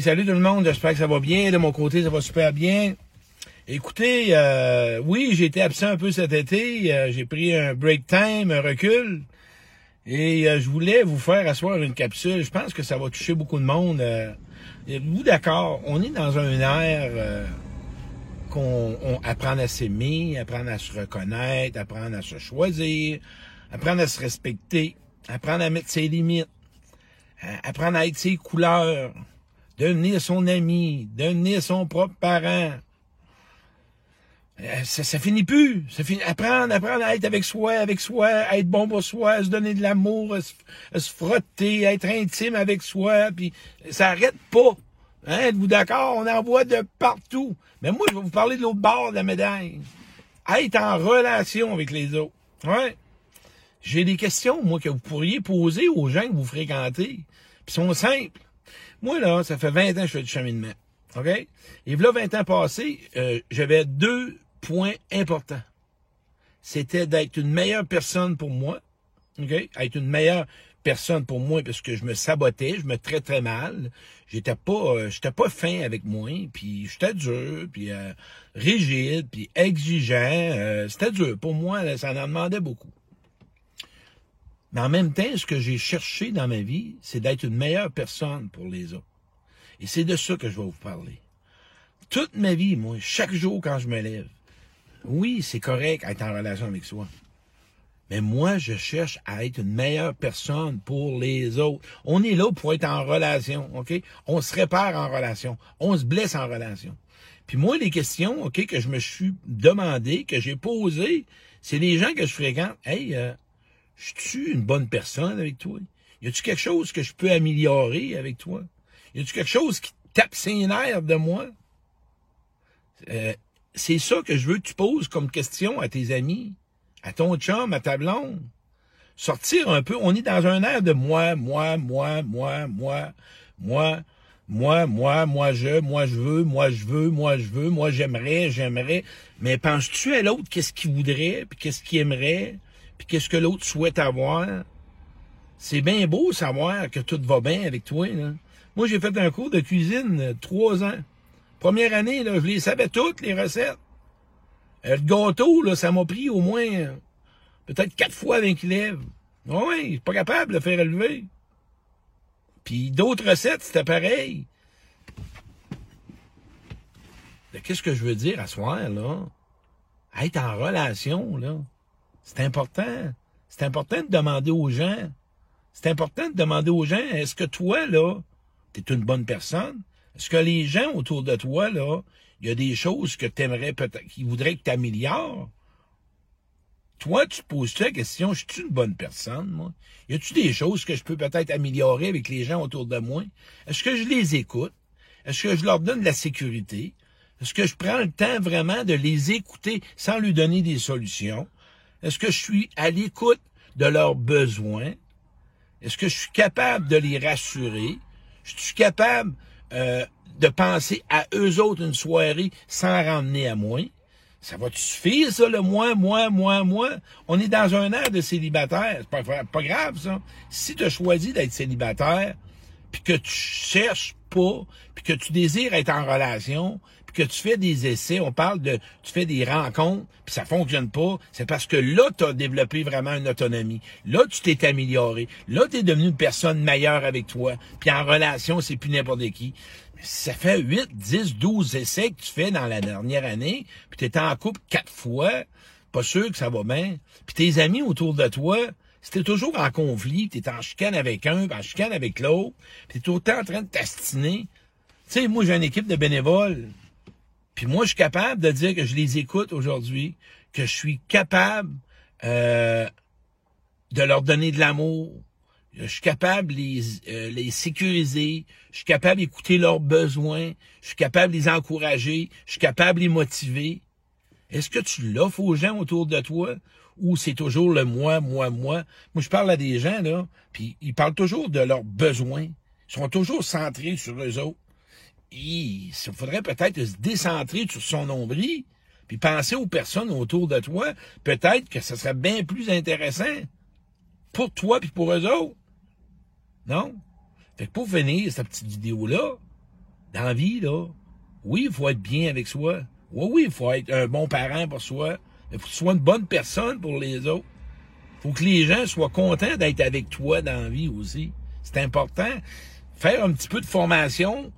Salut tout le monde, j'espère que ça va bien. De mon côté, ça va super bien. Écoutez, euh, oui, j'ai été absent un peu cet été. Euh, j'ai pris un break time, un recul. Et euh, je voulais vous faire asseoir une capsule. Je pense que ça va toucher beaucoup de monde. vous d'accord? On est dans un air qu'on on apprend à s'aimer, apprendre à se reconnaître, apprendre à se choisir, apprendre à se respecter, apprendre à mettre ses limites, apprendre à être ses couleurs devenir son ami, devenir son propre parent. Euh, ça, finit plus. Apprendre, apprendre à être avec soi, avec soi, à être bon pour soi, à se donner de l'amour, à, se, frotter, à être intime avec soi, puis ça arrête pas. Hein, êtes-vous d'accord? On en voit de partout. Mais moi, je vais vous parler de l'autre bord de la médaille. Être en relation avec les autres. Ouais. J'ai des questions, moi, que vous pourriez poser aux gens que vous fréquentez. Puis sont simples. Moi, là, ça fait 20 ans que je fais du cheminement. OK? Et là, 20 ans passés, euh, j'avais deux points importants. C'était d'être une meilleure personne pour moi. OK? Être une meilleure personne pour moi parce que je me sabotais, je me traitais mal. J'étais pas euh, pas fin avec moi, puis j'étais dur, puis euh, rigide, puis exigeant, c'était dur pour moi, ça en demandait beaucoup. Mais en même temps, ce que j'ai cherché dans ma vie, c'est d'être une meilleure personne pour les autres. Et c'est de ça que je vais vous parler. Toute ma vie, moi, chaque jour quand je me lève, oui, c'est correct d'être en relation avec soi. Mais moi, je cherche à être une meilleure personne pour les autres. On est là pour être en relation, OK? On se répare en relation. On se blesse en relation. Puis moi, les questions, OK, que je me suis demandé, que j'ai posées, c'est les gens que je fréquente. Hey, euh, je suis une bonne personne avec toi? Y a-tu quelque chose que je peux améliorer avec toi? Y a-tu quelque chose qui tape ses nerfs de moi? Euh, c'est ça que je veux que tu poses comme question à tes amis, à ton chum, à ta blonde. Sortir un peu, on est dans un air de moi, moi, moi, moi, moi, moi, moi, moi, moi je, moi je veux, moi je veux, moi je veux, moi j'aimerais, j'aimerais. Mais penses-tu à l'autre qu'est-ce qu'il voudrait, puis qu'est-ce qu'il aimerait? Qu'est-ce que l'autre souhaite avoir? C'est bien beau savoir que tout va bien avec toi. Moi, j'ai fait un cours de cuisine euh, trois ans. Première année, je les savais toutes, les recettes. Euh, le gâteau, ça m'a pris au moins euh, peut-être quatre fois avec lèvres. Ah oui, suis pas capable de le faire élever. Puis d'autres recettes, c'était pareil. Qu'est-ce que je veux dire à soir, là? Être en relation, là. C'est important. C'est important de demander aux gens. C'est important de demander aux gens, est-ce que toi, là, tu es une bonne personne? Est-ce que les gens autour de toi, là, il y a des choses que tu aimerais peut-être, qui voudraient que tu améliores? Toi, tu te poses la question, je suis une bonne personne, moi? Y a-tu des choses que je peux peut-être améliorer avec les gens autour de moi? Est-ce que je les écoute? Est-ce que je leur donne de la sécurité? Est-ce que je prends le temps vraiment de les écouter sans lui donner des solutions? Est-ce que je suis à l'écoute de leurs besoins? Est-ce que je suis capable de les rassurer? Je suis capable euh, de penser à eux autres une soirée sans ramener à moi? Ça va te suffire, ça, le moi, moi, moi, moi? On est dans un air de célibataire. C'est pas, pas grave, ça. Si tu as choisi d'être célibataire, puis que tu cherches pas, puis que tu désires être en relation, que tu fais des essais, on parle de, tu fais des rencontres, puis ça fonctionne pas, c'est parce que là, tu as développé vraiment une autonomie. Là, tu t'es amélioré. Là, tu es devenu une personne meilleure avec toi. Puis en relation, c'est plus n'importe qui. Ça fait 8, 10, 12 essais que tu fais dans la dernière année, puis tu en couple quatre fois, pas sûr que ça va bien. Puis tes amis autour de toi, c'était toujours en conflit, tu es en chicane avec un, en chicane avec l'autre, puis tu es autant en train de t'astiner. Tu sais, moi, j'ai une équipe de bénévoles. Puis moi, je suis capable de dire que je les écoute aujourd'hui, que je suis capable euh, de leur donner de l'amour. Je suis capable de les, euh, les sécuriser. Je suis capable d'écouter leurs besoins. Je suis capable de les encourager. Je suis capable de les motiver. Est-ce que tu l'offres aux gens autour de toi ou c'est toujours le moi, moi, moi? Moi, je parle à des gens, là, puis ils parlent toujours de leurs besoins. Ils sont toujours centrés sur eux autres il faudrait peut-être se décentrer sur son nombril, puis penser aux personnes autour de toi. Peut-être que ce serait bien plus intéressant pour toi puis pour eux autres. Non? Fait que pour finir cette petite vidéo-là, dans la vie, là, oui, il faut être bien avec soi. Oui, oui, il faut être un bon parent pour soi. Il faut que tu sois une bonne personne pour les autres. faut que les gens soient contents d'être avec toi dans la vie aussi. C'est important. Faire un petit peu de formation,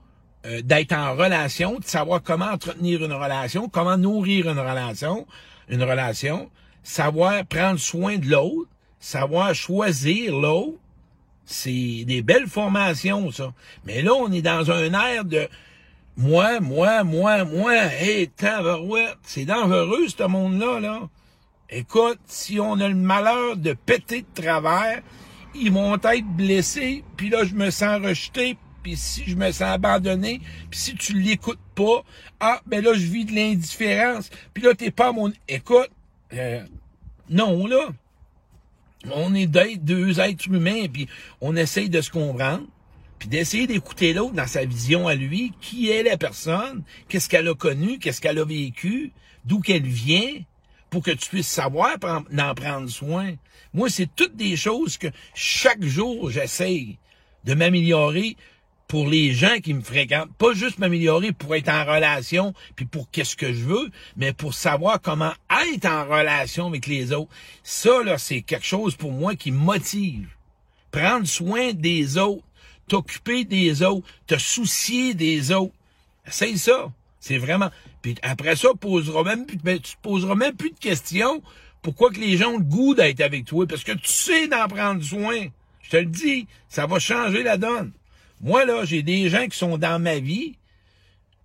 euh, d'être en relation, de savoir comment entretenir une relation, comment nourrir une relation, une relation, savoir prendre soin de l'autre, savoir choisir l'autre. C'est des belles formations, ça. Mais là, on est dans un air de moi, moi, moi, moi, hé, tabarouette, c'est dangereux, ce monde-là, là. Écoute, si on a le malheur de péter de travers, ils vont être blessés, puis là, je me sens rejeté, puis si je me sens abandonné, puis si tu l'écoutes pas, ah, ben là, je vis de l'indifférence, puis là, t'es pas mon... Écoute, euh, non, là. On est deux êtres humains, puis on essaye de se comprendre puis d'essayer d'écouter l'autre dans sa vision à lui, qui est la personne, qu'est-ce qu'elle a connu, qu'est-ce qu'elle a vécu, d'où qu'elle vient, pour que tu puisses savoir d'en prendre soin. Moi, c'est toutes des choses que chaque jour j'essaye de m'améliorer pour les gens qui me fréquentent. Pas juste m'améliorer pour être en relation, puis pour qu'est-ce que je veux, mais pour savoir comment être en relation avec les autres. Ça, là, c'est quelque chose pour moi qui motive. Prendre soin des autres t'occuper des autres, te soucier des autres. Essaye ça. C'est vraiment. Puis après ça, posera même plus, ben, tu te poseras même plus de questions. Pourquoi que les gens ont le goût d'être avec toi? Parce que tu sais d'en prendre soin. Je te le dis, ça va changer la donne. Moi, là, j'ai des gens qui sont dans ma vie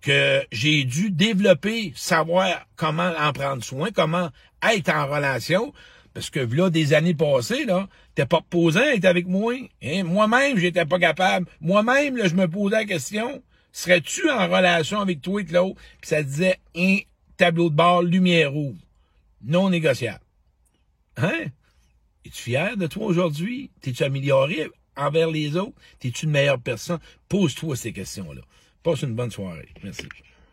que j'ai dû développer, savoir comment en prendre soin, comment être en relation. Parce que là, des années passées, là, t'es pas posant à être avec moi. Hein? Moi-même, j'étais pas capable. Moi-même, là, je me posais la question, serais-tu en relation avec toi et l'autre? Puis ça disait un tableau de bord, lumière rouge. Non négociable. Hein? Es-tu fier de toi aujourd'hui? T'es-tu amélioré? Envers les autres? T'es-tu une meilleure personne? Pose-toi ces questions-là. Passe une bonne soirée. Merci.